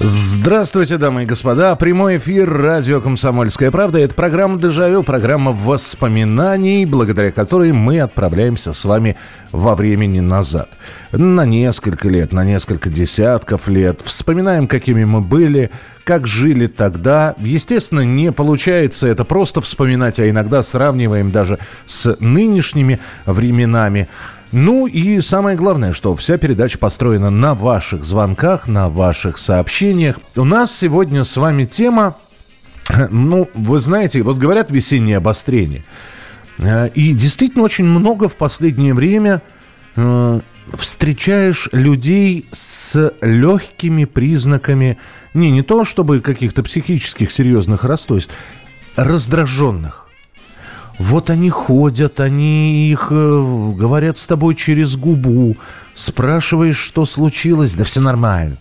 Здравствуйте, дамы и господа. Прямой эфир радио «Комсомольская правда». Это программа «Дежавю», программа воспоминаний, благодаря которой мы отправляемся с вами во времени назад. На несколько лет, на несколько десятков лет. Вспоминаем, какими мы были, как жили тогда. Естественно, не получается это просто вспоминать, а иногда сравниваем даже с нынешними временами. Ну и самое главное, что вся передача построена на ваших звонках, на ваших сообщениях. У нас сегодня с вами тема, ну, вы знаете, вот говорят весеннее обострение. Э, и действительно очень много в последнее время э, встречаешь людей с легкими признаками, не, не то чтобы каких-то психических серьезных расстройств, раздраженных. Вот они ходят, они их э, говорят с тобой через губу, спрашиваешь, что случилось, да все нормально.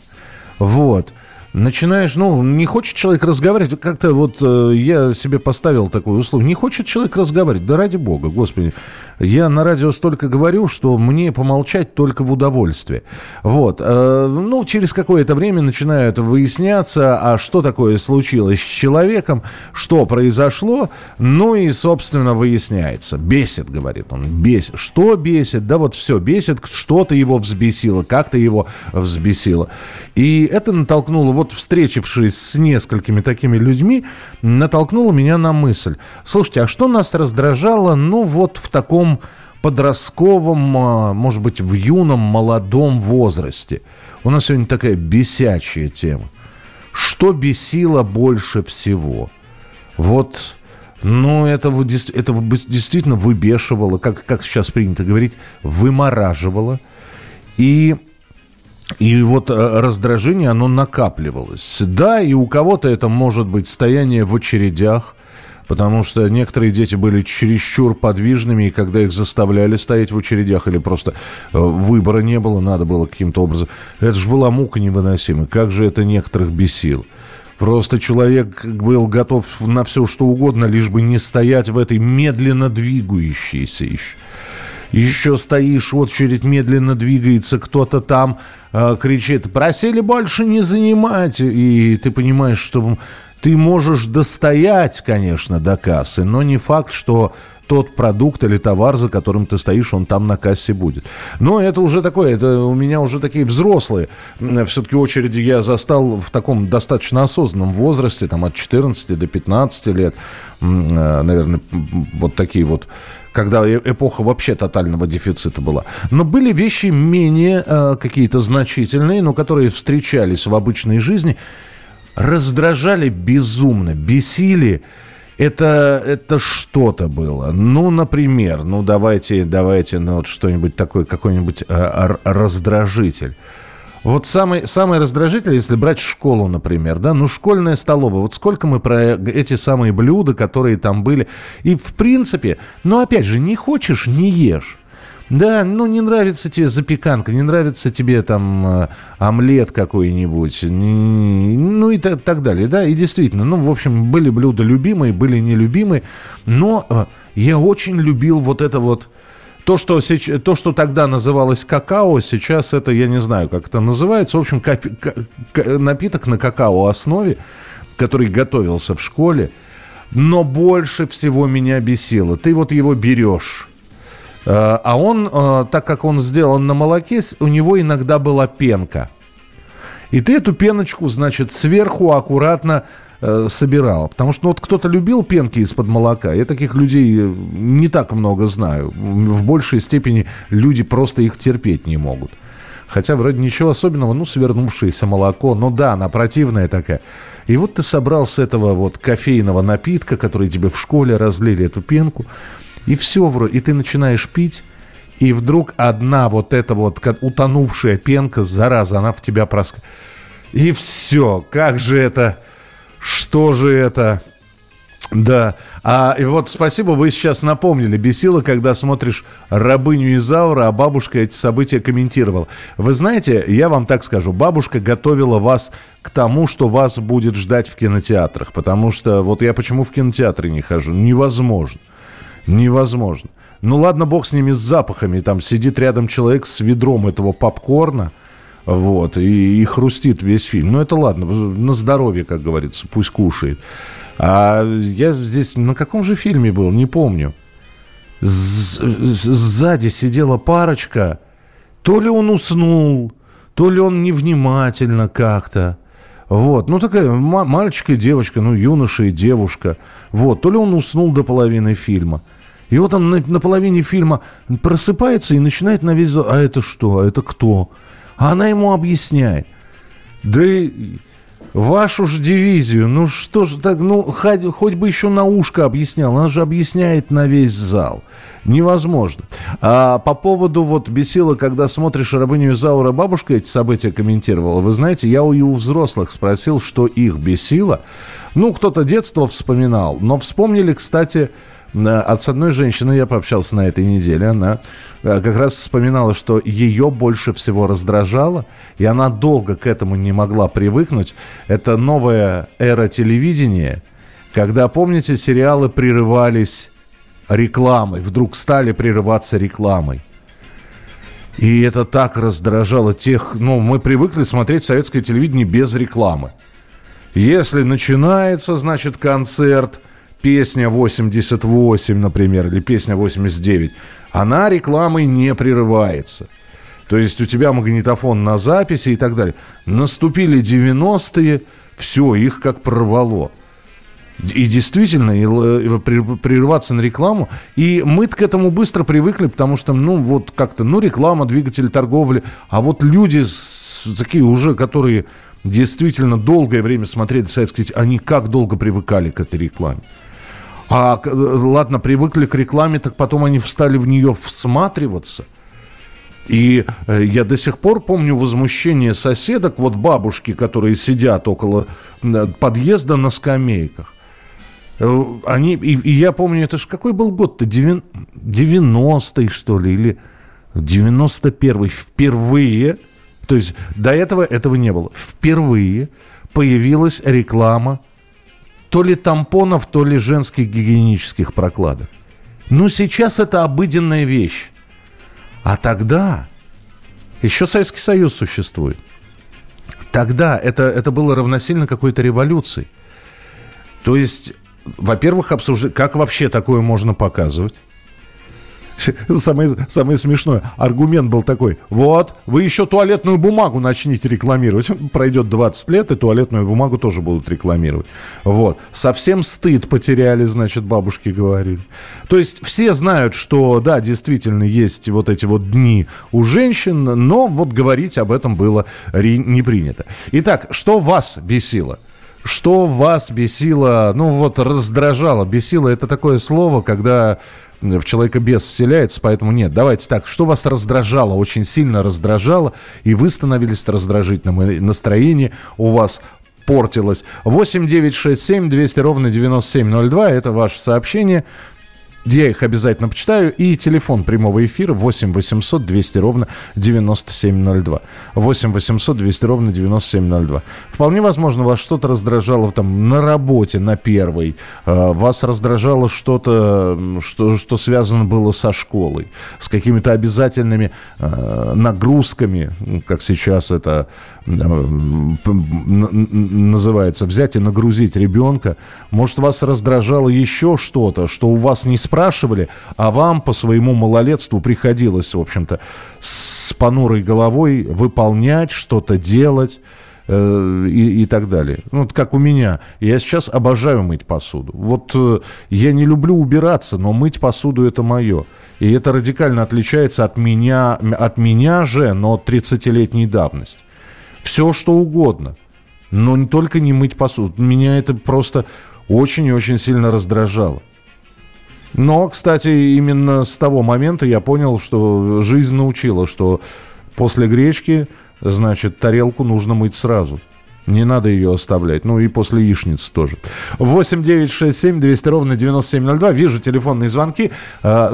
Вот. Начинаешь, ну, не хочет человек разговаривать, как-то вот э, я себе поставил такую условие, не хочет человек разговаривать, да ради бога, господи, я на радио столько говорю, что мне помолчать только в удовольствие. Вот. Э, ну, через какое-то время начинают выясняться, а что такое случилось с человеком, что произошло. Ну и, собственно, выясняется. Бесит, говорит он, бесит. Что бесит? Да вот все бесит, что-то его взбесило, как-то его взбесило. И это натолкнуло, вот встретившись с несколькими такими людьми, натолкнуло меня на мысль. Слушайте, а что нас раздражало, ну вот в таком таком подростковом, а, может быть, в юном, молодом возрасте. У нас сегодня такая бесячая тема. Что бесило больше всего? Вот, ну, это, это действительно выбешивало, как, как сейчас принято говорить, вымораживало. И и вот э, раздражение, оно накапливалось. Да, и у кого-то это может быть стояние в очередях, потому что некоторые дети были чересчур подвижными, и когда их заставляли стоять в очередях или просто э, выбора не было, надо было каким-то образом... Это же была мука невыносимая. Как же это некоторых бесило. Просто человек был готов на все, что угодно, лишь бы не стоять в этой медленно двигающейся еще. Еще стоишь, очередь медленно двигается, кто-то там э, кричит, просили больше не занимать, и ты понимаешь, что ты можешь достоять, конечно, до кассы, но не факт, что тот продукт или товар, за которым ты стоишь, он там на кассе будет. Но это уже такое, это у меня уже такие взрослые. Все-таки очереди я застал в таком достаточно осознанном возрасте, там от 14 до 15 лет, э, наверное, вот такие вот когда э, эпоха вообще тотального дефицита была. Но были вещи менее э, какие-то значительные, но которые встречались в обычной жизни раздражали безумно, бесили. Это, это что-то было. Ну, например, ну давайте, давайте, ну вот что-нибудь такое, какой-нибудь э, раздражитель. Вот самый, самый раздражитель, если брать школу, например, да, ну, школьная столовая, вот сколько мы про эти самые блюда, которые там были, и в принципе, ну, опять же, не хочешь, не ешь. Да, ну не нравится тебе запеканка, не нравится тебе там э, омлет какой-нибудь, ну и так, так далее, да, и действительно, ну, в общем, были блюда любимые, были нелюбимые, но э, я очень любил вот это вот, то что, сейчас, то, что тогда называлось какао, сейчас это, я не знаю, как это называется, в общем, капи, к, напиток на какао основе, который готовился в школе, но больше всего меня бесило. Ты вот его берешь, а он, э, так как он сделан на молоке, у него иногда была пенка. И ты эту пеночку, значит, сверху аккуратно э, собирал. Потому что ну, вот кто-то любил пенки из-под молока. Я таких людей не так много знаю. В большей степени люди просто их терпеть не могут. Хотя вроде ничего особенного, ну, свернувшееся молоко. Но да, она противная такая. И вот ты собрал с этого вот кофейного напитка, который тебе в школе разлили, эту пенку. И все вроде, и ты начинаешь пить, и вдруг одна вот эта вот утонувшая пенка, зараза, она в тебя проскакивает. И все. Как же это? Что же это? Да. А и вот спасибо, вы сейчас напомнили. Бесило, когда смотришь «Рабыню Изаура», а бабушка эти события комментировала. Вы знаете, я вам так скажу, бабушка готовила вас к тому, что вас будет ждать в кинотеатрах. Потому что вот я почему в кинотеатры не хожу? Невозможно. Невозможно. Ну ладно, бог с ними, с запахами. Там сидит рядом человек с ведром этого попкорна. Вот, и, и хрустит весь фильм. Ну, это ладно, на здоровье, как говорится, пусть кушает. А я здесь на каком же фильме был, не помню. Сзади сидела парочка. То ли он уснул, то ли он невнимательно как-то. Вот, ну такая мальчик и девочка, ну юноша и девушка. Вот, то ли он уснул до половины фильма. И вот он на, на половине фильма просыпается и начинает на весь... А это что? А это кто? А она ему объясняет. Да Вашу же дивизию, ну что же так, ну хоть, хоть бы еще на ушко объяснял, она же объясняет на весь зал. Невозможно. А по поводу вот бесила, когда смотришь рабыню Изаура, бабушка эти события комментировала. Вы знаете, я у, у взрослых спросил, что их бесило. Ну, кто-то детство вспоминал, но вспомнили, кстати, от одной женщины я пообщался на этой неделе. Она э, как раз вспоминала, что ее больше всего раздражало, и она долго к этому не могла привыкнуть. Это новая эра телевидения, когда, помните, сериалы прерывались рекламой, вдруг стали прерываться рекламой. И это так раздражало тех... Ну, мы привыкли смотреть советское телевидение без рекламы. Если начинается, значит, концерт – песня 88, например, или песня 89, она рекламой не прерывается. То есть у тебя магнитофон на записи и так далее. Наступили 90-е, все, их как прорвало. И действительно, и, и прерываться на рекламу. И мы к этому быстро привыкли, потому что, ну, вот как-то, ну, реклама, двигатель торговли. А вот люди с, такие уже, которые действительно долгое время смотрели советские, они как долго привыкали к этой рекламе. А ладно, привыкли к рекламе, так потом они стали в нее всматриваться. И э, я до сих пор помню возмущение соседок, вот бабушки, которые сидят около подъезда на скамейках. Э, они, и, и я помню, это же какой был год-то? 90-й, что ли, или 91-й. Впервые, то есть до этого этого не было, впервые появилась реклама то ли тампонов, то ли женских гигиенических прокладок. Ну, сейчас это обыденная вещь. А тогда еще Советский Союз существует. Тогда это, это было равносильно какой-то революции. То есть, во-первых, обсуждать, как вообще такое можно показывать. Самое, самое смешное, аргумент был такой, вот, вы еще туалетную бумагу начните рекламировать. Пройдет 20 лет, и туалетную бумагу тоже будут рекламировать. Вот. Совсем стыд потеряли, значит, бабушки говорили. То есть все знают, что, да, действительно есть вот эти вот дни у женщин, но вот говорить об этом было не принято. Итак, что вас бесило? Что вас бесило, ну вот раздражало? Бесило это такое слово, когда в человека бес вселяется, поэтому нет. Давайте так, что вас раздражало, очень сильно раздражало, и вы становились раздражительным, и настроение у вас портилось. 8 9 6 7 200 ровно 9702, это ваше сообщение. Я их обязательно почитаю. И телефон прямого эфира 8 800 200 ровно 9702. 8 800 200 ровно 9702. Вполне возможно, вас что-то раздражало там на работе, на первой. А, вас раздражало что-то, что, что связано было со школой, с какими-то обязательными э, нагрузками, как сейчас это называется, взять и нагрузить ребенка. Может, вас раздражало еще что-то, что у вас не спрашивали, а вам по своему малолетству приходилось, в общем-то, с понурой головой выполнять, что-то делать э, и, и так далее. Ну, вот как у меня. Я сейчас обожаю мыть посуду. Вот э, я не люблю убираться, но мыть посуду это мое. И это радикально отличается от меня, от меня же, но 30-летней давности все что угодно. Но не только не мыть посуду. Меня это просто очень и очень сильно раздражало. Но, кстати, именно с того момента я понял, что жизнь научила, что после гречки, значит, тарелку нужно мыть сразу. Не надо ее оставлять. Ну и после яичницы тоже. 8 9 6 7 200 ровно 9702. Вижу телефонные звонки. А,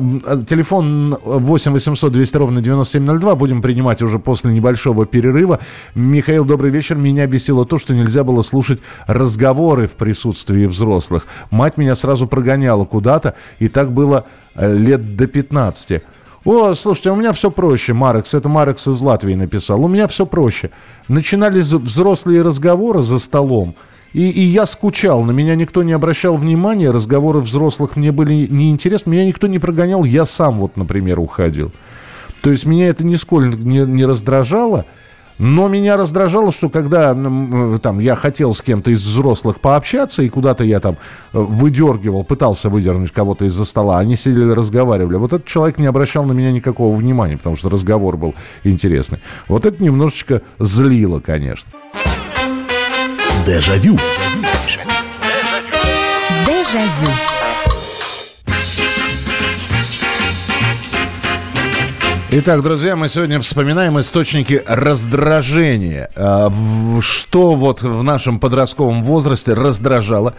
телефон 8 800 200 ровно 9702. Будем принимать уже после небольшого перерыва. Михаил, добрый вечер. Меня бесило то, что нельзя было слушать разговоры в присутствии взрослых. Мать меня сразу прогоняла куда-то, и так было э, лет до 15. О, слушайте, у меня все проще, Марекс. Это Марекс из Латвии написал. У меня все проще. Начинались взрослые разговоры за столом. И, и я скучал, на меня никто не обращал внимания, разговоры взрослых мне были неинтересны, меня никто не прогонял, я сам вот, например, уходил. То есть меня это нисколько не, не раздражало, но меня раздражало, что когда там, я хотел с кем-то из взрослых пообщаться, и куда-то я там э, выдергивал, пытался выдернуть кого-то из-за стола, они сидели, разговаривали. Вот этот человек не обращал на меня никакого внимания, потому что разговор был интересный. Вот это немножечко злило, конечно. Дежавю. Дежавю. Итак, друзья, мы сегодня вспоминаем источники раздражения. А, что вот в нашем подростковом возрасте раздражало?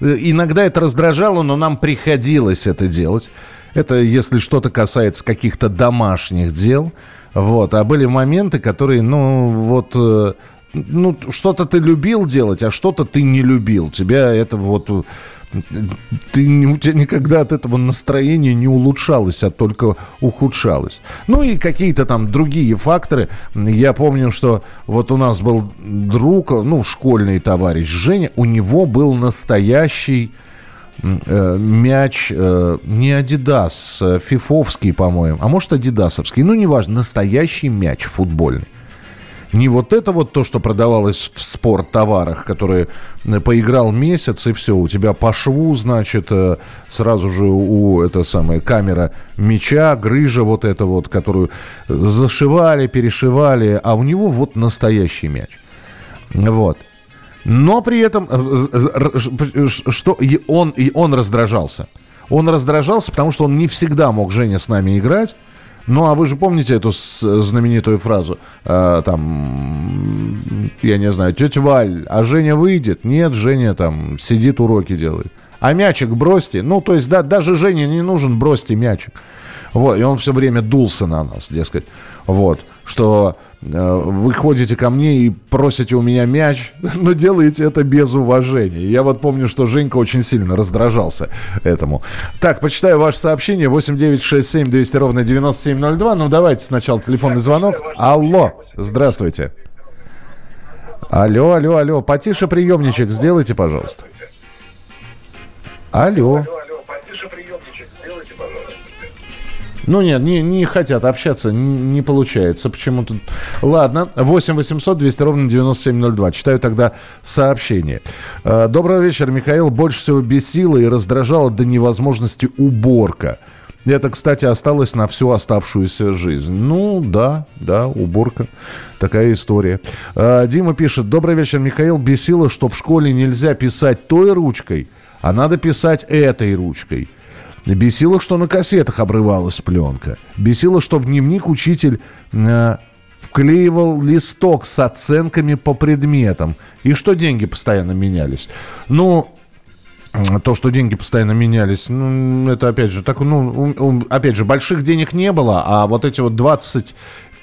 Э, иногда это раздражало, но нам приходилось это делать. Это если что-то касается каких-то домашних дел. Вот. А были моменты, которые, ну, вот э, ну, что-то ты любил делать, а что-то ты не любил. Тебя это вот ты, у тебя никогда от этого настроение не улучшалось, а только ухудшалось. Ну и какие-то там другие факторы. Я помню, что вот у нас был друг, ну, школьный товарищ Женя, у него был настоящий э, мяч, э, не Адидас, э, фифовский, по-моему, а может Адидасовский, ну, неважно, настоящий мяч футбольный. Не вот это вот то, что продавалось в спорттоварах, которые э, поиграл месяц, и все, у тебя по шву, значит, э, сразу же у, это самое, камера меча, грыжа вот эта вот, которую зашивали, перешивали, а у него вот настоящий мяч. Вот. Но при этом, э, что и он, и он раздражался. Он раздражался, потому что он не всегда мог Женя с нами играть. Ну, а вы же помните эту знаменитую фразу? Э, там, я не знаю, тетя Валь, а Женя выйдет? Нет, Женя там сидит, уроки делает. А мячик бросьте. Ну, то есть, да, даже Жене не нужен, бросьте мячик. Вот, и он все время дулся на нас, дескать. Вот, что вы ходите ко мне и просите у меня мяч, но делаете это без уважения. Я вот помню, что Женька очень сильно раздражался этому. Так, почитаю ваше сообщение. 8967 200 ровно 9702. Ну, давайте сначала телефонный звонок. Алло, здравствуйте. Алло, алло, алло. Потише приемничек сделайте, пожалуйста. Алло. Ну нет, не, не хотят общаться, не, не получается почему-то. Ладно, 8 800 200 ровно 9702. Читаю тогда сообщение. Э, Доброго вечера, Михаил. Больше всего бесило и раздражало до невозможности уборка. Это, кстати, осталось на всю оставшуюся жизнь. Ну, да, да, уборка. Такая история. Э, Дима пишет. Добрый вечер, Михаил. Бесило, что в школе нельзя писать той ручкой, а надо писать этой ручкой. Бесило, что на кассетах обрывалась пленка. Бесило, что в дневник учитель э, вклеивал листок с оценками по предметам. И что деньги постоянно менялись. Ну, то, что деньги постоянно менялись, ну, это опять же, так, ну, опять же, больших денег не было, а вот эти вот 20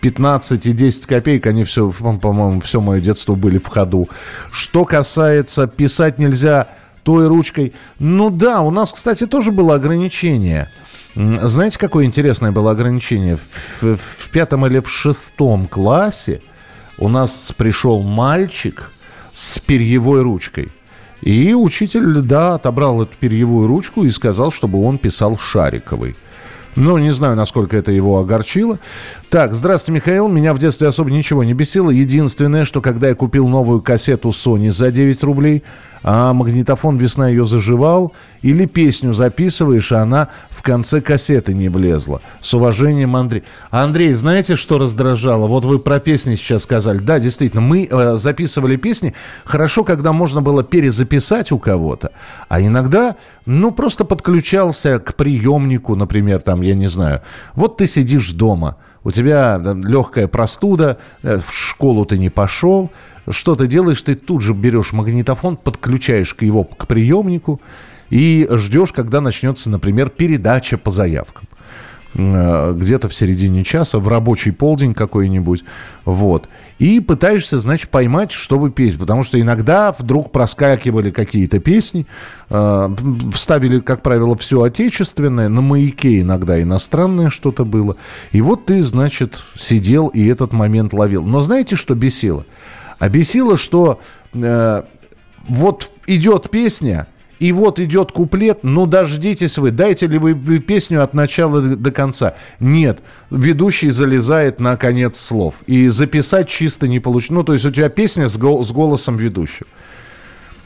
15 и 10 копеек, они все, по-моему, все мое детство были в ходу. Что касается писать нельзя той ручкой. Ну да, у нас, кстати, тоже было ограничение. Знаете, какое интересное было ограничение? В, в пятом или в шестом классе у нас пришел мальчик с перьевой ручкой. И учитель, да, отобрал эту перьевую ручку и сказал, чтобы он писал шариковый. Ну, не знаю, насколько это его огорчило. Так, здравствуйте, Михаил. Меня в детстве особо ничего не бесило. Единственное, что когда я купил новую кассету Sony за 9 рублей, а магнитофон «Весна» ее заживал, или песню записываешь, а она в конце кассеты не влезла. С уважением, Андрей. Андрей, знаете, что раздражало? Вот вы про песни сейчас сказали. Да, действительно, мы э, записывали песни. Хорошо, когда можно было перезаписать у кого-то, а иногда, ну, просто подключался к приемнику, например, там, я не знаю. Вот ты сидишь дома, у тебя легкая простуда, э, в школу ты не пошел, что-то делаешь, ты тут же берешь магнитофон, подключаешь к его к приемнику и ждешь, когда начнется, например, передача по заявкам э, где-то в середине часа, в рабочий полдень какой-нибудь, вот. И пытаешься, значит, поймать, чтобы петь, потому что иногда вдруг проскакивали какие-то песни, э, вставили, как правило, все отечественное, на маяке иногда иностранное что-то было, и вот ты, значит, сидел и этот момент ловил. Но знаете, что бесило? А бесило, что э, вот идет песня, и вот идет куплет, ну дождитесь вы, дайте ли вы, песню от начала до конца. Нет, ведущий залезает на конец слов. И записать чисто не получится. Ну, то есть у тебя песня с, гол- с голосом ведущего.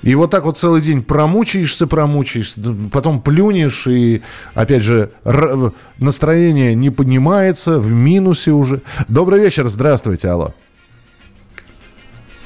И вот так вот целый день промучаешься, промучаешься, потом плюнешь, и, опять же, настроение не поднимается, в минусе уже. Добрый вечер, здравствуйте, алло.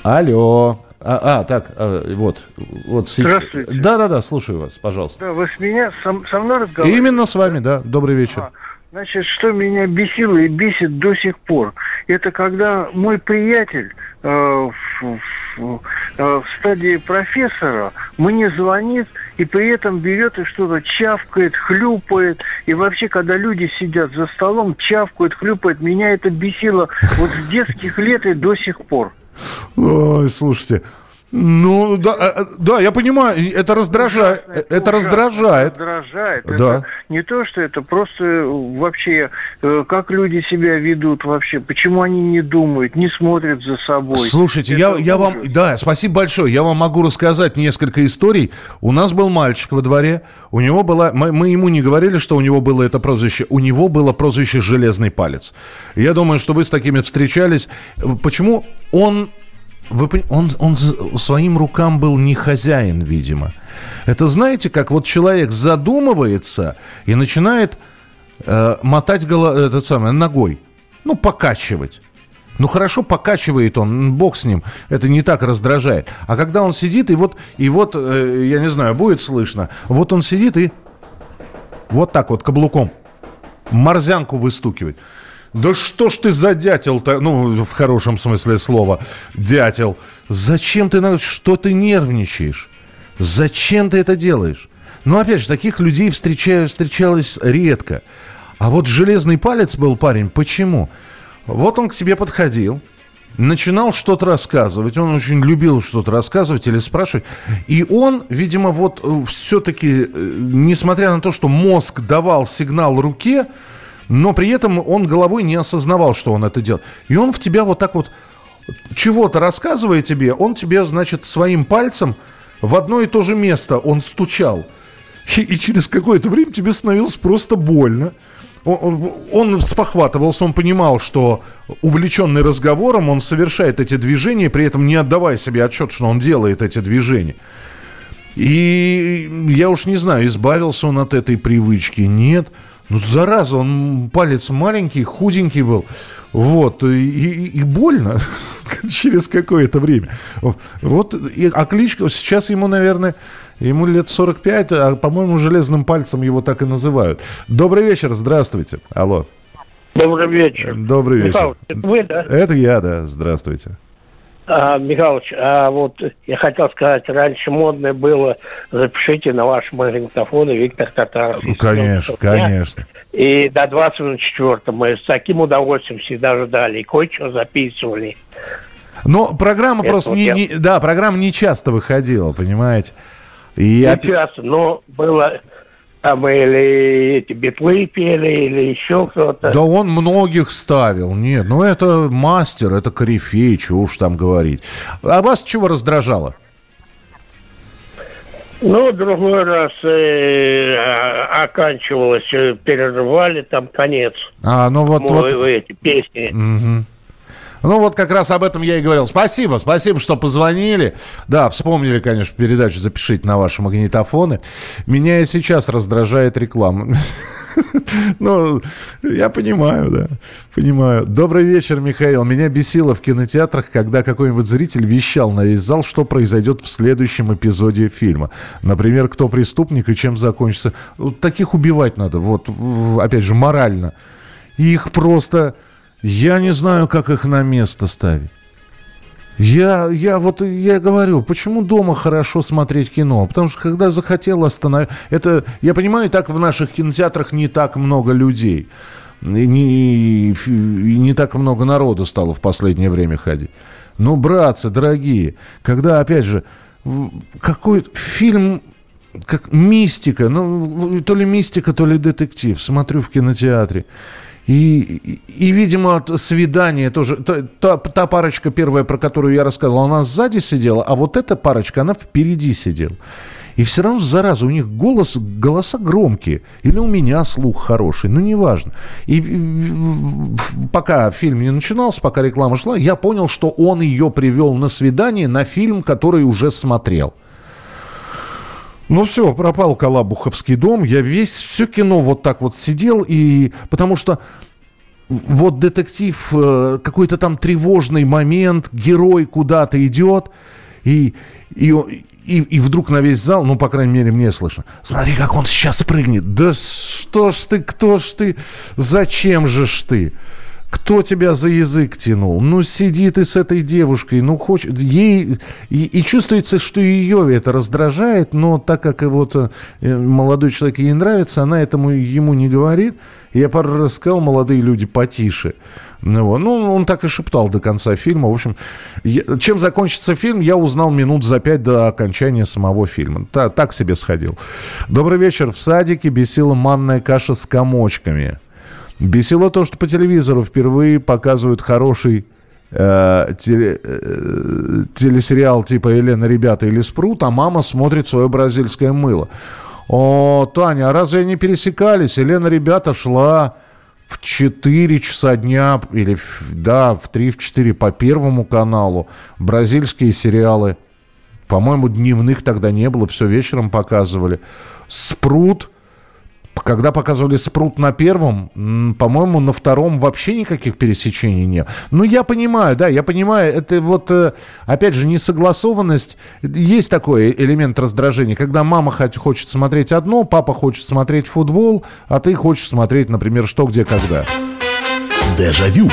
Алло. А, а так, а, вот, вот. Здравствуйте. Да, да, да, слушаю вас, пожалуйста. Да, вы с меня, со, со мной разговариваете? Именно с вами, да. Добрый вечер. А, значит, что меня бесило и бесит до сих пор, это когда мой приятель э, в, в, э, в стадии профессора мне звонит и при этом берет и что-то чавкает, хлюпает. И вообще, когда люди сидят за столом, чавкают, хлюпают, меня это бесило вот с детских лет и до сих пор. Ой, слушайте, ну, да, э, э, да, я понимаю, это раздражает. Это, это раздражает. Раздражает. Да. Это не то, что это просто вообще, э, как люди себя ведут вообще, почему они не думают, не смотрят за собой. Слушайте, я, я вам, да, спасибо большое, я вам могу рассказать несколько историй. У нас был мальчик во дворе, у него была, мы, мы ему не говорили, что у него было это прозвище, у него было прозвище «железный палец». Я думаю, что вы с такими встречались. Почему он вы, он, он своим рукам был не хозяин, видимо. Это знаете, как вот человек задумывается и начинает э, мотать голо, этот самый, ногой, ну, покачивать. Ну хорошо, покачивает он, бог с ним, это не так раздражает. А когда он сидит, и вот, и вот, э, я не знаю, будет слышно, вот он сидит и вот так вот каблуком морзянку выстукивает. Да что ж ты за дятел-то, ну, в хорошем смысле слова, дятел. Зачем ты, что ты нервничаешь? Зачем ты это делаешь? Ну, опять же, таких людей встречаю, встречалось редко. А вот железный палец был парень. Почему? Вот он к себе подходил, начинал что-то рассказывать. Он очень любил что-то рассказывать или спрашивать. И он, видимо, вот э, все-таки, э, несмотря на то, что мозг давал сигнал руке, но при этом он головой не осознавал, что он это делает. И он в тебя вот так вот чего-то рассказывая тебе, он тебе, значит, своим пальцем в одно и то же место он стучал. И, и через какое-то время тебе становилось просто больно. Он, он, он спохватывался, он понимал, что увлеченный разговором он совершает эти движения, при этом не отдавая себе отчет, что он делает эти движения. И я уж не знаю, избавился он от этой привычки, нет. Ну, зараза, он палец маленький, худенький был. Вот, и, и, и больно через какое-то время. Вот, и, а кличка, сейчас ему, наверное, ему лет 45, а, по-моему, железным пальцем его так и называют. Добрый вечер, здравствуйте. Алло. Добрый вечер. Добрый вечер. Михаил, это вы, да? Это я, да, здравствуйте. А, Михайлович, а вот я хотел сказать, раньше модное было, запишите на ваш магнитофон Виктор Татаров. Ну, конечно, конечно. И до 24 мы с таким удовольствием всегда ждали, и кое-что записывали. Но программа Это просто вот не, я... не... Да, программа не часто выходила, понимаете? И не часто, но было там или эти битлы пели, или еще кто-то. Да он многих ставил. Нет, ну это мастер, это корифей, чего уж там говорить. А вас чего раздражало? Ну, другой раз э, оканчивалось, э, перерывали там конец. А, ну вот... Мой, вот... Эти песни. Угу. Ну, вот как раз об этом я и говорил. Спасибо, спасибо, что позвонили. Да, вспомнили, конечно, передачу «Запишите на ваши магнитофоны». Меня и сейчас раздражает реклама. Ну, я понимаю, да, понимаю. Добрый вечер, Михаил. Меня бесило в кинотеатрах, когда какой-нибудь зритель вещал на весь зал, что произойдет в следующем эпизоде фильма. Например, кто преступник и чем закончится. Таких убивать надо, вот, опять же, морально. Их просто я не знаю, как их на место ставить. Я, я вот я говорю, почему дома хорошо смотреть кино? Потому что когда захотел остановить... Это, я понимаю, так в наших кинотеатрах не так много людей. И не, и не так много народу стало в последнее время ходить. Но, братцы, дорогие, когда, опять же, какой фильм как мистика, ну, то ли мистика, то ли детектив. Смотрю в кинотеатре. И, и, и, видимо, свидание тоже. Та, та, та парочка первая, про которую я рассказывал, она сзади сидела, а вот эта парочка, она впереди сидела. И все равно, зараза, у них голос, голоса громкие. Или у меня слух хороший, ну, неважно. И пока фильм не начинался, пока реклама шла, я понял, что он ее привел на свидание на фильм, который уже смотрел. Ну все, пропал Калабуховский дом. Я весь, все кино вот так вот сидел. И потому что вот детектив, э, какой-то там тревожный момент, герой куда-то идет. И, и, и, и вдруг на весь зал, ну, по крайней мере, мне слышно, смотри, как он сейчас прыгнет. Да что ж ты, кто ж ты, зачем же ж ты? Кто тебя за язык тянул? Ну, сиди ты с этой девушкой, ну, хочет, ей, и, и чувствуется, что ее это раздражает, но так как вот э, молодой человек ей нравится, она этому ему не говорит. Я пару раз сказал, молодые люди, потише. Ну, ну, он так и шептал до конца фильма. В общем, я, чем закончится фильм, я узнал минут за пять до окончания самого фильма. Та, так себе сходил. Добрый вечер. В садике бесила манная каша с комочками. Бесило то, что по телевизору впервые показывают хороший э, теле, э, телесериал типа «Елена, ребята» или «Спрут», а мама смотрит свое бразильское мыло. О, Таня, а разве они пересекались? Елена, ребята, шла в 4 часа дня, или, да, в 3-4 по Первому каналу. Бразильские сериалы. По-моему, дневных тогда не было, все вечером показывали. «Спрут» Когда показывали спрут на первом, по-моему, на втором вообще никаких пересечений нет. Ну, я понимаю, да, я понимаю, это вот, э, опять же, несогласованность. Есть такой элемент раздражения, когда мама хочет смотреть одно, папа хочет смотреть футбол, а ты хочешь смотреть, например, что, где, когда. Дежавю.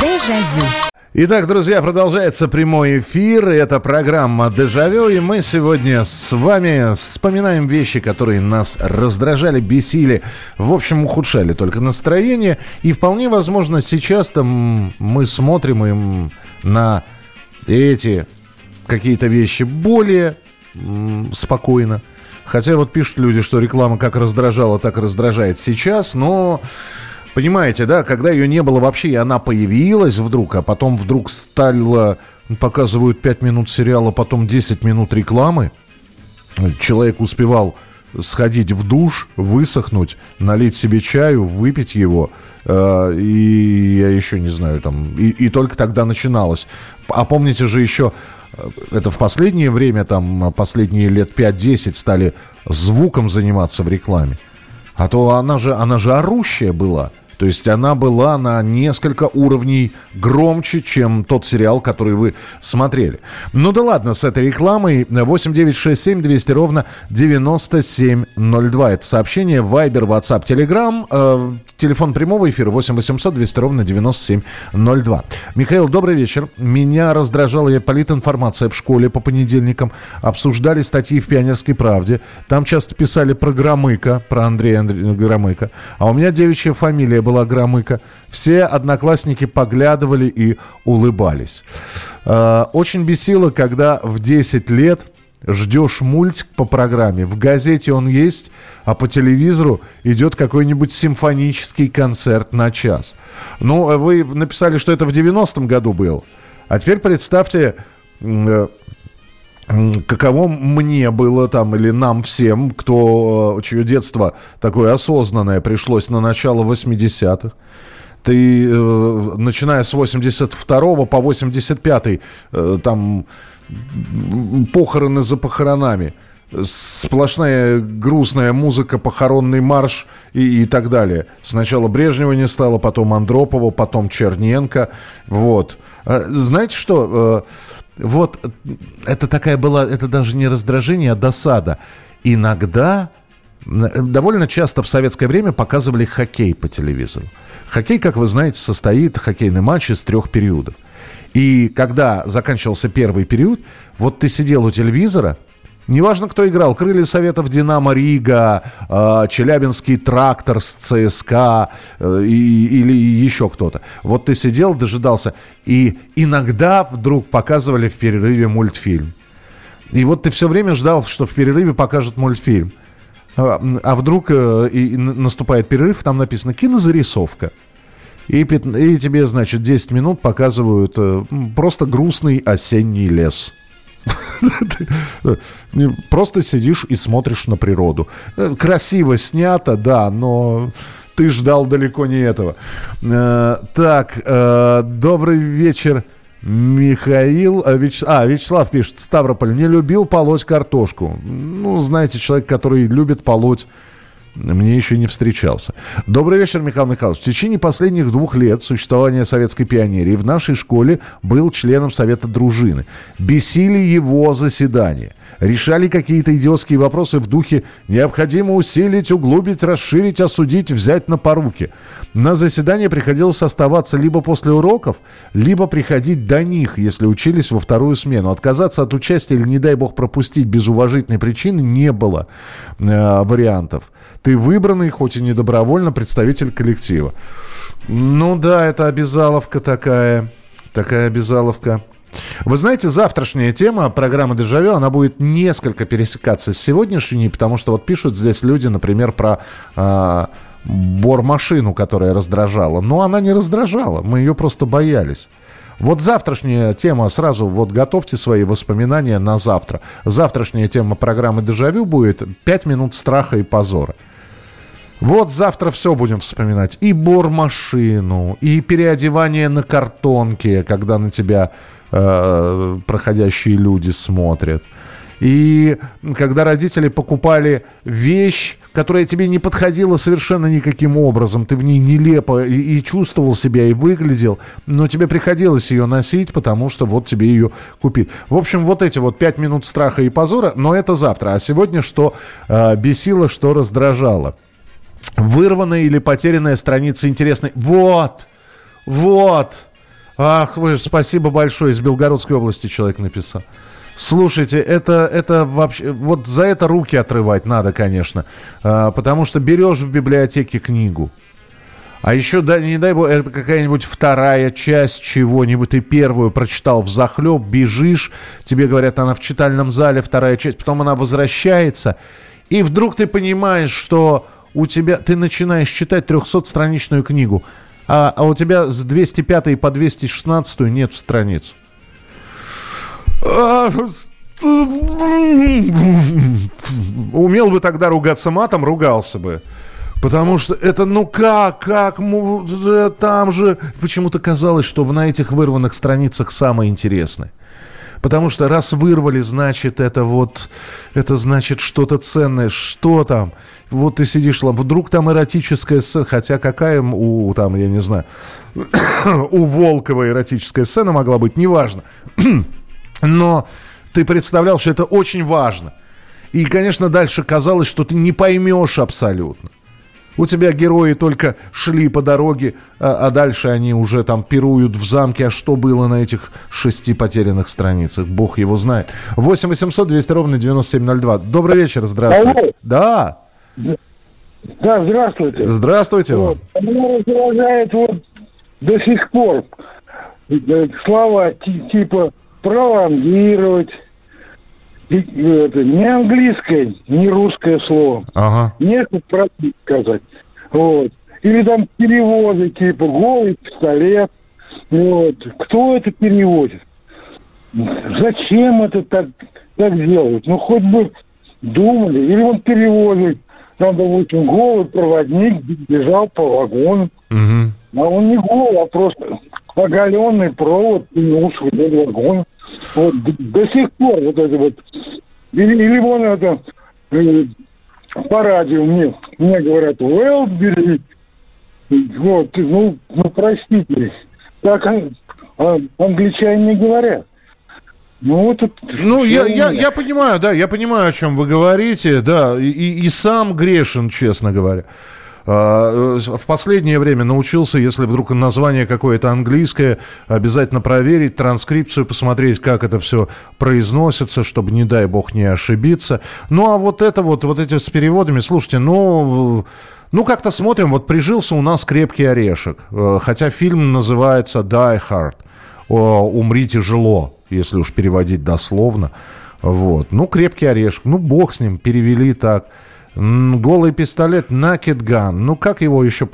Дежавю. Итак, друзья, продолжается прямой эфир. Это программа «Дежавю». И мы сегодня с вами вспоминаем вещи, которые нас раздражали, бесили, в общем, ухудшали только настроение. И вполне возможно, сейчас там мы смотрим им на эти какие-то вещи более спокойно. Хотя вот пишут люди, что реклама как раздражала, так раздражает сейчас, но Понимаете, да, когда ее не было вообще, и она появилась вдруг, а потом вдруг стало, показывают 5 минут сериала, потом 10 минут рекламы. Человек успевал сходить в душ, высохнуть, налить себе чаю, выпить его, э, и я еще не знаю, там, и, и только тогда начиналось. А помните же еще, э, это в последнее время, там, последние лет 5-10 стали звуком заниматься в рекламе. А то она же, она же орущая была. То есть она была на несколько уровней громче, чем тот сериал, который вы смотрели. Ну да ладно, с этой рекламой 8967 200 ровно 9702. Это сообщение Viber, WhatsApp, Telegram. Э, телефон прямого эфира 8 800 200 ровно 9702. Михаил, добрый вечер. Меня раздражала политинформация в школе по понедельникам. Обсуждали статьи в «Пионерской правде». Там часто писали про Громыка, про Андрея Андре... Громыка. А у меня девичья фамилия была Громыко. Все одноклассники поглядывали и улыбались. Э, очень бесило, когда в 10 лет ждешь мультик по программе, в газете он есть, а по телевизору идет какой-нибудь симфонический концерт на час. Ну, вы написали, что это в 90-м году был. А теперь представьте, э, каково мне было там или нам всем, кто, э, чье детство такое осознанное пришлось на начало 80-х. Ты, э, начиная с 82 по 85 э, там похороны за похоронами, сплошная грустная музыка, похоронный марш и, и так далее. Сначала Брежнева не стало, потом Андропова, потом Черненко. Вот. Знаете что? Вот это такая была, это даже не раздражение, а досада. Иногда, довольно часто в советское время показывали хоккей по телевизору. Хоккей, как вы знаете, состоит, хоккейный матч из трех периодов. И когда заканчивался первый период, вот ты сидел у телевизора, Неважно, кто играл. Крылья Советов Динамо Рига, э, Челябинский трактор с ЦСКА э, или еще кто-то. Вот ты сидел, дожидался. И иногда вдруг показывали в перерыве мультфильм. И вот ты все время ждал, что в перерыве покажут мультфильм. А, а вдруг э, и наступает перерыв, там написано кинозарисовка. И, и тебе, значит, 10 минут показывают э, просто грустный осенний лес. Просто сидишь и смотришь на природу. Э, красиво снято, да, но ты ждал далеко не этого. Э, так, э, добрый вечер. Михаил, а, Вяч... а, Вячеслав пишет, Ставрополь, не любил полоть картошку. Ну, знаете, человек, который любит полоть мне еще не встречался. Добрый вечер, Михаил Михайлович. В течение последних двух лет существования советской пионерии в нашей школе был членом совета дружины. Бесили его заседания. Решали какие-то идиотские вопросы в духе «необходимо усилить, углубить, расширить, осудить, взять на поруки». На заседание приходилось оставаться либо после уроков, либо приходить до них, если учились во вторую смену. Отказаться от участия или, не дай бог, пропустить без уважительной причины не было э, вариантов. Ты выбранный, хоть и не добровольно, представитель коллектива. Ну да, это обязаловка такая. Такая обязаловка. Вы знаете, завтрашняя тема программы «Дежавю», она будет несколько пересекаться с сегодняшней, потому что вот пишут здесь люди, например, про э, бормашину, которая раздражала. Но она не раздражала, мы ее просто боялись. Вот завтрашняя тема, сразу вот готовьте свои воспоминания на завтра. Завтрашняя тема программы «Дежавю» будет «Пять минут страха и позора». Вот завтра все будем вспоминать. И бормашину, и переодевание на картонке, когда на тебя э, проходящие люди смотрят. И когда родители покупали вещь, которая тебе не подходила совершенно никаким образом, ты в ней нелепо и, и чувствовал себя, и выглядел, но тебе приходилось ее носить, потому что вот тебе ее купить. В общем, вот эти вот пять минут страха и позора, но это завтра. А сегодня что э, бесило, что раздражало – Вырванная или потерянная страница интересной. Вот! Вот! Ах вы, спасибо большое. Из Белгородской области человек написал. Слушайте, это, это вообще... Вот за это руки отрывать надо, конечно. А, потому что берешь в библиотеке книгу. А еще, да, не дай бог, это какая-нибудь вторая часть чего-нибудь. Ты первую прочитал в захлеб, бежишь. Тебе говорят, она в читальном зале, вторая часть. Потом она возвращается. И вдруг ты понимаешь, что у тебя, ты начинаешь читать 300-страничную книгу, а, а у тебя с 205 по 216 нет страниц. Умел бы тогда ругаться матом, ругался бы. Потому что это, ну как, как, там же... Почему-то казалось, что на этих вырванных страницах самое интересное. Потому что раз вырвали, значит, это вот, это значит что-то ценное. Что там? вот ты сидишь, вдруг там эротическая сцена, хотя какая у, там, я не знаю, у Волкова эротическая сцена могла быть, неважно. Но ты представлял, что это очень важно. И, конечно, дальше казалось, что ты не поймешь абсолютно. У тебя герои только шли по дороге, а, а дальше они уже там пируют в замке. А что было на этих шести потерянных страницах? Бог его знает. 8 800 200 ровно 9702. Добрый вечер, здравствуйте. Алло. Да. Да, здравствуйте. Здравствуйте вот. Меня раздражает вот до сих пор э, слова типа пролонгировать, это, не английское, не русское слово. Ага. Несколько просить сказать. Вот. Или там переводы, типа голый пистолет. Вот. Кто это переводит? Зачем это так, так делать? Ну, хоть бы думали. Или он переводит там, допустим, голый проводник бежал по вагону. Угу. А он не голый, а просто оголенный провод тянул вдоль вагона. Вот до сих пор вот это вот. Или, или вон это э, по радио мне, мне говорят, Уэлбери. Вот, ну, ну простите, так а, англичане не говорят. Ну, вот это... ну я, я, я понимаю, да, я понимаю, о чем вы говорите, да, и, и сам грешен, честно говоря. А, в последнее время научился, если вдруг название какое-то английское, обязательно проверить транскрипцию, посмотреть, как это все произносится, чтобы, не дай бог, не ошибиться. Ну, а вот это вот, вот эти с переводами, слушайте, ну... Ну, как-то смотрим, вот прижился у нас крепкий орешек. Э, хотя фильм называется Die Hard. Умри тяжело, если уж переводить дословно. Вот. Ну, крепкий орешек. Ну, бог с ним, перевели так. Голый пистолет, naked gun. Ну, как его еще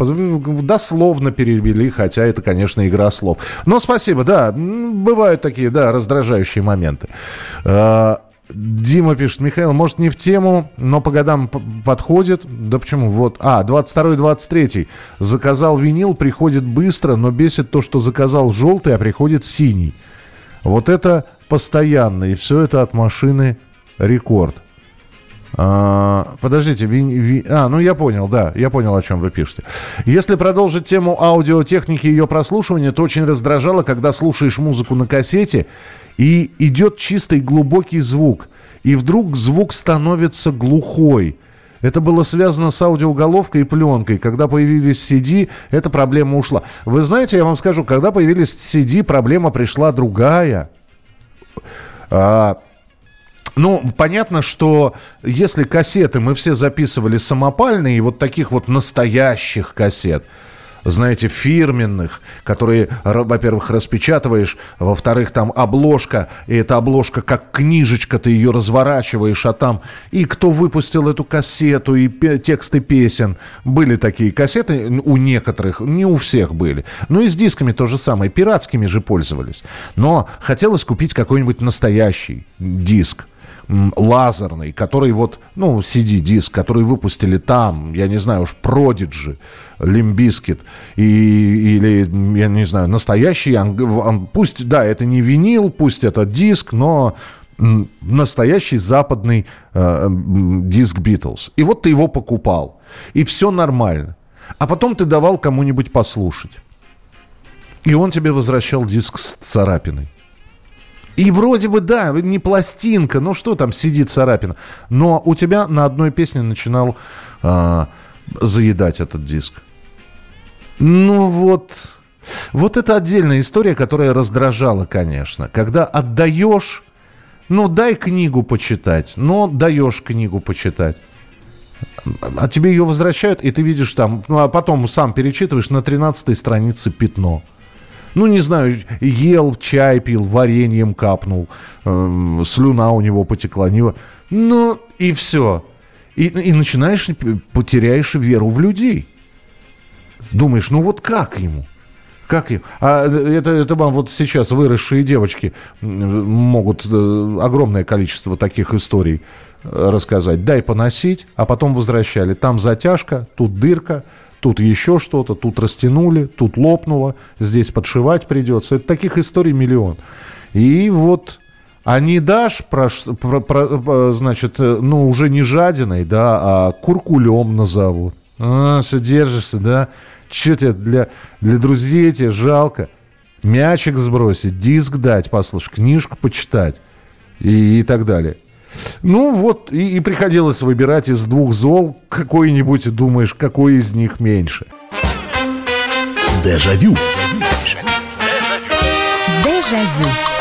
дословно перевели, хотя это, конечно, игра слов. Но спасибо, да, бывают такие, да, раздражающие моменты. А, Дима пишет, Михаил, может, не в тему, но по годам подходит. Да почему? Вот. А, 22-23. Заказал винил, приходит быстро, но бесит то, что заказал желтый, а приходит синий. Вот это постоянно, и все это от машины рекорд. А, подождите, ви, ви, а, ну я понял, да, я понял, о чем вы пишете. Если продолжить тему аудиотехники и ее прослушивания, то очень раздражало, когда слушаешь музыку на кассете, и идет чистый глубокий звук, и вдруг звук становится глухой. Это было связано с аудиоуголовкой и пленкой. Когда появились CD, эта проблема ушла. Вы знаете, я вам скажу, когда появились CD, проблема пришла другая. А, ну, понятно, что если кассеты мы все записывали самопальные, вот таких вот настоящих кассет, знаете, фирменных, которые, во-первых, распечатываешь, во-вторых, там обложка, и эта обложка как книжечка, ты ее разворачиваешь, а там и кто выпустил эту кассету, и тексты песен. Были такие кассеты у некоторых, не у всех были. Ну и с дисками то же самое, пиратскими же пользовались. Но хотелось купить какой-нибудь настоящий диск лазерный, который вот, ну, CD-диск, который выпустили там, я не знаю уж, Prodigy, Limp Bizkit, и, или, я не знаю, настоящий, пусть, да, это не винил, пусть это диск, но настоящий западный э, диск Битлз. И вот ты его покупал, и все нормально. А потом ты давал кому-нибудь послушать. И он тебе возвращал диск с царапиной. И вроде бы, да, не пластинка, ну что там сидит царапина. Но у тебя на одной песне начинал э, заедать этот диск. Ну вот, вот это отдельная история, которая раздражала, конечно. Когда отдаешь, ну дай книгу почитать, но даешь книгу почитать. А тебе ее возвращают, и ты видишь там, ну а потом сам перечитываешь на 13 странице пятно ну, не знаю, ел, чай пил, вареньем капнул, э, слюна у него потекла. Не... Ну, и все. И, и начинаешь, потеряешь веру в людей. Думаешь, ну вот как ему? Как им? А это, это вам вот сейчас выросшие девочки могут э, огромное количество таких историй э, рассказать. Дай поносить, а потом возвращали. Там затяжка, тут дырка, тут еще что-то, тут растянули, тут лопнуло, здесь подшивать придется. Это таких историй миллион. И вот а не дашь, про, про, про, значит, э, ну, уже не жадиной, да, а куркулем назовут. А, все держишься, да? Че тебе для, для друзей тебе жалко? Мячик сбросить, диск дать, послушать, книжку почитать и, и так далее. Ну вот, и, и приходилось выбирать из двух зол какой-нибудь, и думаешь, какой из них меньше. Дежавю. Дежавю.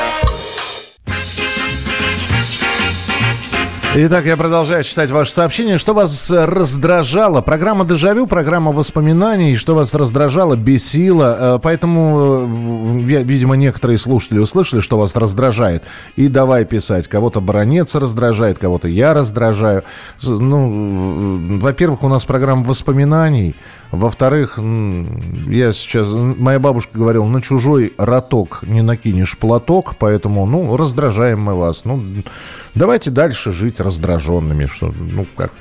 Итак, я продолжаю читать ваши сообщения. Что вас раздражало? Программа «Дежавю», программа воспоминаний. Что вас раздражало, бесило? Э, поэтому, э, видимо, некоторые слушатели услышали, что вас раздражает. И давай писать. Кого-то бронец раздражает, кого-то я раздражаю. Ну, во-первых, у нас программа воспоминаний. Во-вторых, я сейчас... Моя бабушка говорила, на чужой роток не накинешь платок, поэтому, ну, раздражаем мы вас. Ну, давайте дальше жить раздраженными. Что, ну, как...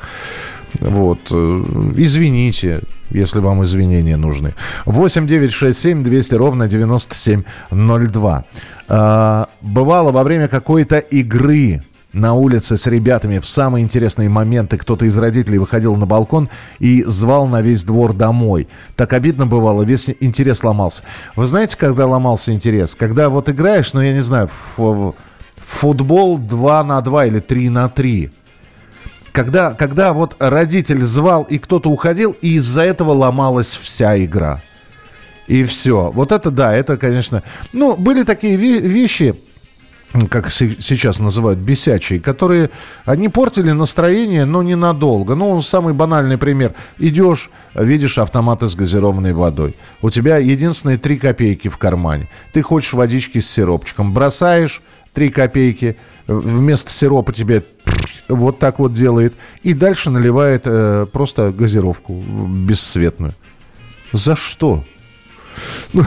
Вот. Э, извините, если вам извинения нужны. 8 9 6 7 200 ровно 9702. А, бывало во время какой-то игры на улице с ребятами в самые интересные моменты кто-то из родителей выходил на балкон и звал на весь двор домой. Так обидно бывало, весь интерес ломался. Вы знаете, когда ломался интерес? Когда вот играешь, ну я не знаю, в, в футбол 2 на 2 или 3 на 3. когда, когда вот родитель звал и кто-то уходил, и из-за этого ломалась вся игра. И все. Вот это да, это, конечно... Ну, были такие вещи, как сейчас называют, бесячие, которые, они портили настроение, но ненадолго. Ну, самый банальный пример. Идешь, видишь автоматы с газированной водой. У тебя единственные три копейки в кармане. Ты хочешь водички с сиропчиком. Бросаешь три копейки, вместо сиропа тебе вот так вот делает. И дальше наливает э, просто газировку бесцветную. За что? Ну,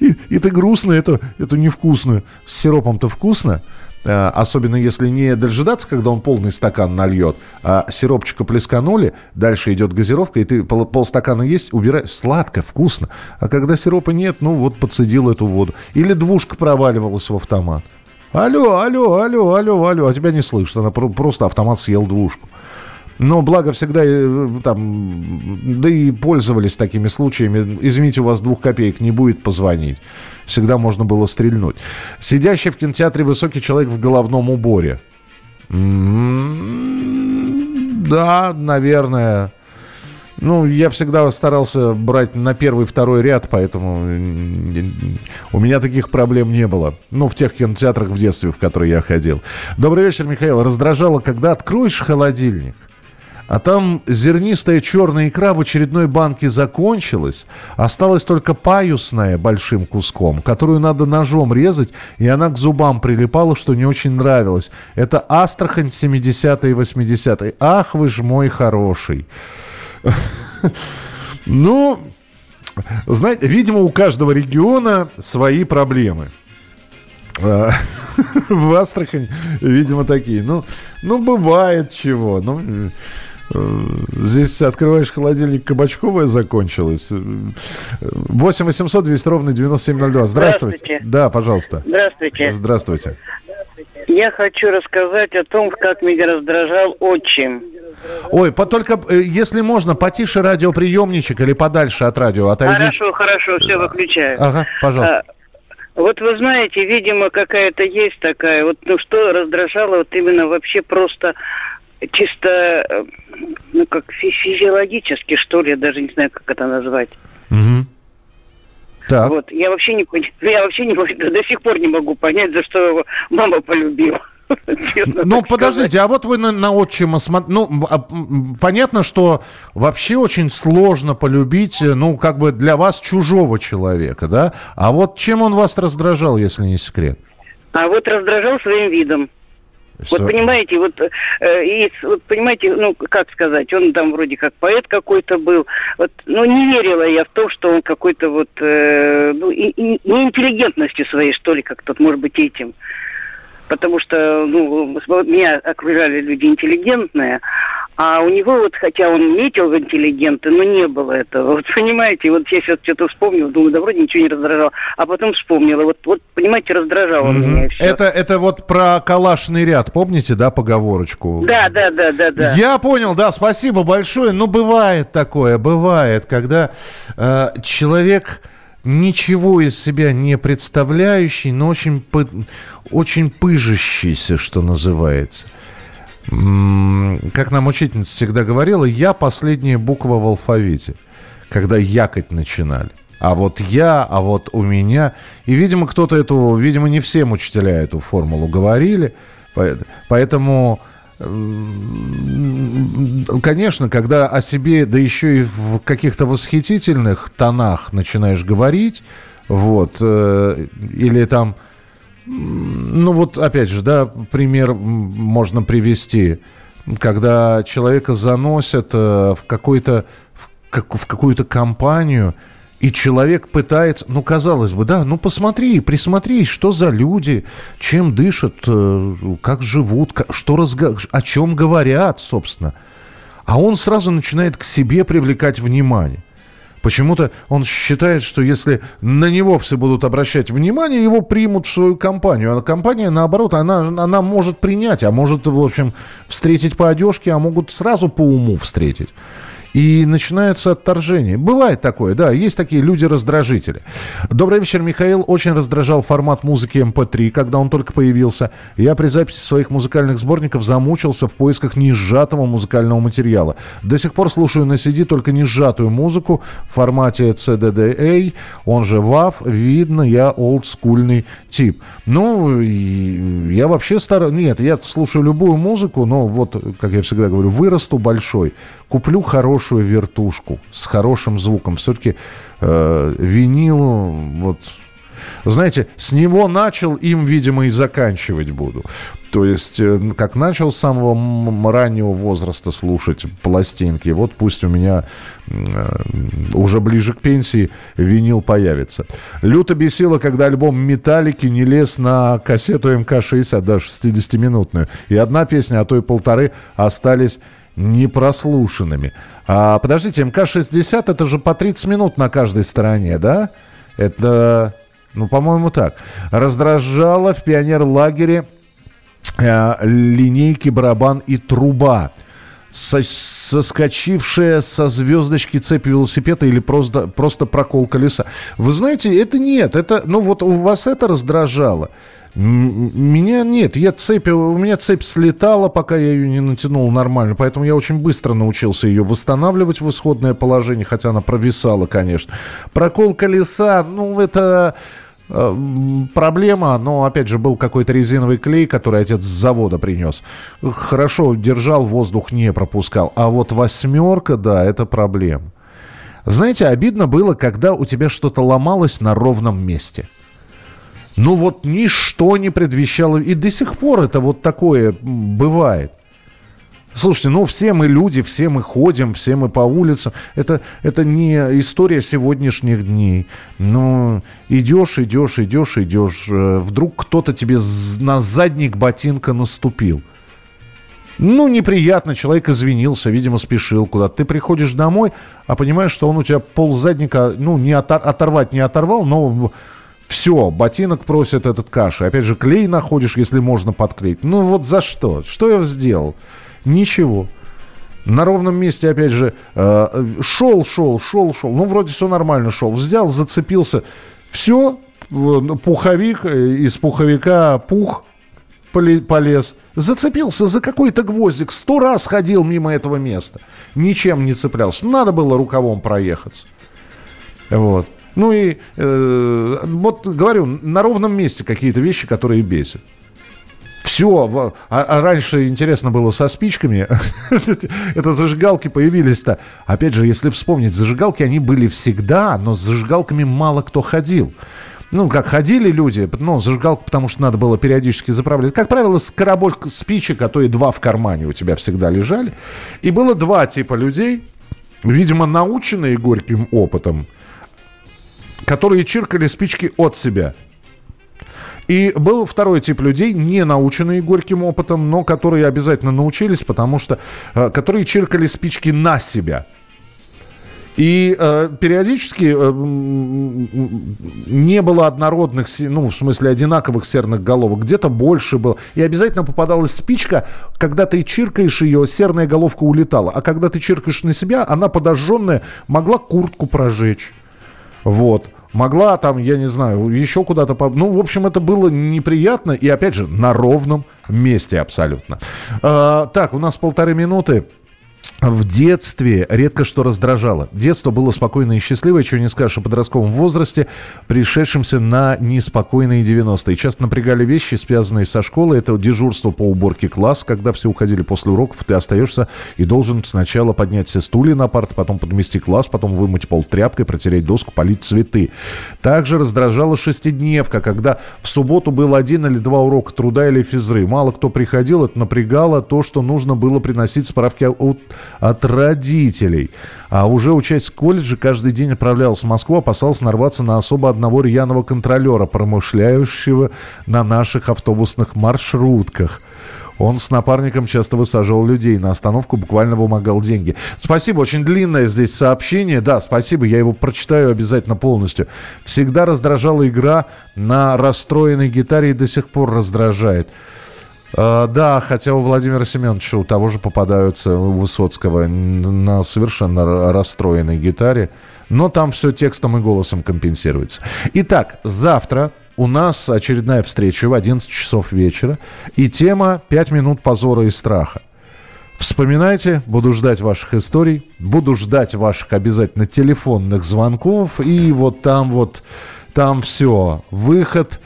и, это грустно, это, это невкусно. С сиропом-то вкусно. А, особенно если не дожидаться, когда он полный стакан нальет, а сиропчика плесканули, дальше идет газировка, и ты пол, полстакана есть, убираешь. Сладко, вкусно. А когда сиропа нет, ну вот подсадил эту воду. Или двушка проваливалась в автомат. Алло, алло, алло, алло, алло, а тебя не слышно. Она просто автомат съел двушку. Но благо всегда э, там, да и пользовались такими случаями. Извините, у вас двух копеек не будет позвонить. Всегда можно было стрельнуть. Сидящий в кинотеатре высокий человек в головном уборе. М-м-м, да, наверное. Ну, я всегда старался брать на первый, второй ряд, поэтому у меня таких проблем не было. Ну, в тех кинотеатрах в детстве, в которые я ходил. Добрый вечер, Михаил. Раздражало, когда откроешь холодильник, а там зернистая черная икра в очередной банке закончилась. Осталась только паюсная большим куском, которую надо ножом резать, и она к зубам прилипала, что не очень нравилось. Это Астрахань 70-е и 80-е. Ах вы ж мой хороший. Ну, знаете, видимо, у каждого региона свои проблемы. В Астрахань, видимо, такие. Ну, ну, бывает чего. Ну, здесь открываешь холодильник, кабачковая закончилась. 8 800 200 ровно 9702. Здравствуйте. Здравствуйте. Да, пожалуйста. Здравствуйте. Здравствуйте. Я хочу рассказать о том, как меня раздражал отчим. Ой, по, только э, если можно, потише радиоприемничек или подальше от радио отойди. Хорошо, хорошо, все выключаю. Ага, пожалуйста. А, вот вы знаете, видимо, какая-то есть такая, вот, ну что раздражало, вот именно вообще просто чисто, э, ну, как физиологически, что ли, я даже не знаю, как это назвать. Угу. Так. Вот, я вообще не, я вообще не, до сих пор не могу понять, за что его мама полюбила. Ну, подождите, а вот вы на, на отчима смотрите. Ну, а, понятно, что вообще очень сложно полюбить, э, ну, как бы для вас чужого человека, да? А вот чем он вас раздражал, если не секрет? А вот раздражал своим видом. Что? Вот понимаете, вот, э, и, вот понимаете, ну как сказать, он там вроде как поэт какой-то был, вот, ну не верила я в то, что он какой-то вот, э, ну и, и неинтеллигентностью своей что ли как-то, может быть этим, потому что ну меня окружали люди интеллигентные, а у него вот, хотя он метил в интеллигенты, но не было этого. Вот понимаете, вот я сейчас что-то вспомнил, думаю, да вроде ничего не раздражал. А потом вспомнила. Вот, вот понимаете, раздражало mm-hmm. меня все. Это, это вот про калашный ряд, помните, да, поговорочку? Да, да, да, да, да. Я понял, да, спасибо большое. Ну, бывает такое, бывает, когда э, человек ничего из себя не представляющий, но очень, очень пыжащийся, что называется – как нам учительница всегда говорила, я последняя буква в алфавите, когда якать начинали. А вот я, а вот у меня. И, видимо, кто-то эту, видимо, не всем учителя эту формулу говорили. Поэтому, конечно, когда о себе, да еще и в каких-то восхитительных тонах начинаешь говорить, вот, э, или там ну вот опять же, да, пример можно привести, когда человека заносят э, в какой-то в, как, в какую-то компанию, и человек пытается, ну, казалось бы, да, ну, посмотри, присмотрись, что за люди, чем дышат, э, как живут, что разго... о чем говорят, собственно. А он сразу начинает к себе привлекать внимание. Почему-то он считает, что если на него все будут обращать внимание, его примут в свою компанию. А компания, наоборот, она, она может принять, а может, в общем, встретить по одежке, а могут сразу по уму встретить. И начинается отторжение. Бывает такое, да, есть такие люди-раздражители. Добрый вечер, Михаил. Очень раздражал формат музыки MP3, эм когда он только появился. Я при записи своих музыкальных сборников замучился в поисках несжатого музыкального материала. До сих пор слушаю на CD только несжатую музыку в формате CDDA, он же WAV. Видно, я олдскульный тип. Ну, я вообще стараюсь... Нет, я слушаю любую музыку, но вот, как я всегда говорю, вырасту большой куплю хорошую вертушку с хорошим звуком. Все-таки э, винил, вот, знаете, с него начал, им, видимо, и заканчивать буду. То есть, э, как начал с самого раннего возраста слушать пластинки, вот пусть у меня э, уже ближе к пенсии винил появится. Люто бесило, когда альбом «Металлики» не лез на кассету МК-60, даже 60-минутную. И одна песня, а то и полторы остались непрослушанными. А подождите, МК-60 это же по 30 минут на каждой стороне, да? Это, ну, по-моему, так. Раздражало в пионер-лагере э, линейки, барабан и труба. Со соскочившая со звездочки цепь велосипеда или просто, просто прокол колеса. Вы знаете, это нет. Это, ну вот у вас это раздражало. Меня нет, я цепь, у меня цепь слетала, пока я ее не натянул нормально, поэтому я очень быстро научился ее восстанавливать в исходное положение, хотя она провисала, конечно. Прокол колеса, ну, это проблема, но, опять же, был какой-то резиновый клей, который отец с завода принес. Хорошо держал, воздух не пропускал. А вот восьмерка, да, это проблема. Знаете, обидно было, когда у тебя что-то ломалось на ровном месте – ну вот ничто не предвещало. И до сих пор это вот такое бывает. Слушайте, ну все мы люди, все мы ходим, все мы по улицам. Это, это не история сегодняшних дней. Но идешь, идешь, идешь, идешь. Э, вдруг кто-то тебе на задник ботинка наступил. Ну, неприятно, человек извинился, видимо, спешил куда-то. Ты приходишь домой, а понимаешь, что он у тебя пол задника, ну, не оторвать не оторвал, но все, ботинок просит этот каши. Опять же, клей находишь, если можно подклеить. Ну вот за что? Что я сделал? Ничего. На ровном месте, опять же, э, шел, шел, шел, шел. Ну, вроде все нормально шел. Взял, зацепился. Все, пуховик, э, из пуховика пух полез. Зацепился за какой-то гвоздик. Сто раз ходил мимо этого места. Ничем не цеплялся. Надо было рукавом проехаться. Вот. Ну и э, вот говорю, на ровном месте какие-то вещи, которые бесят. Все, а, а раньше интересно было со спичками. Это зажигалки появились-то. Опять же, если вспомнить, зажигалки они были всегда, но с зажигалками мало кто ходил. Ну, как ходили люди, ну, зажигалку, потому что надо было периодически заправлять. Как правило, коробок спичек, а то и два в кармане у тебя всегда лежали. И было два типа людей, видимо, наученные горьким опытом – которые чиркали спички от себя. И был второй тип людей, не наученные горьким опытом, но которые обязательно научились, потому что, э, которые чиркали спички на себя. И э, периодически э, не было однородных, ну, в смысле, одинаковых серных головок, где-то больше было. И обязательно попадалась спичка, когда ты чиркаешь ее, серная головка улетала. А когда ты чиркаешь на себя, она подожженная могла куртку прожечь. Вот. Могла там, я не знаю, еще куда-то... По... Ну, в общем, это было неприятно. И, опять же, на ровном месте абсолютно. А, так, у нас полторы минуты. В детстве редко что раздражало. Детство было спокойное и счастливое, чего не скажешь о подростковом возрасте, пришедшемся на неспокойные 90-е. Часто напрягали вещи, связанные со школой. Это дежурство по уборке класс, когда все уходили после уроков, ты остаешься и должен сначала поднять все стулья на парт, потом подмести класс, потом вымыть пол тряпкой, протереть доску, полить цветы. Также раздражала шестидневка, когда в субботу был один или два урока труда или физры. Мало кто приходил, это напрягало то, что нужно было приносить справки от от родителей. А уже учась в колледже, каждый день отправлялся в Москву, опасался нарваться на особо одного рьяного контролера, промышляющего на наших автобусных маршрутках. Он с напарником часто высаживал людей на остановку, буквально вымогал деньги. Спасибо, очень длинное здесь сообщение. Да, спасибо, я его прочитаю обязательно полностью. Всегда раздражала игра на расстроенной гитаре и до сих пор раздражает. А, да, хотя у Владимира Семеновича у того же попадаются, у Высоцкого, на совершенно расстроенной гитаре. Но там все текстом и голосом компенсируется. Итак, завтра у нас очередная встреча в 11 часов вечера. И тема «5 минут позора и страха». Вспоминайте, буду ждать ваших историй, буду ждать ваших обязательно телефонных звонков. И вот там вот, там все, выход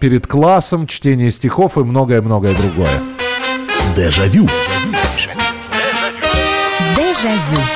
перед классом, чтение стихов и многое-многое другое. Дежавю. Дежавю.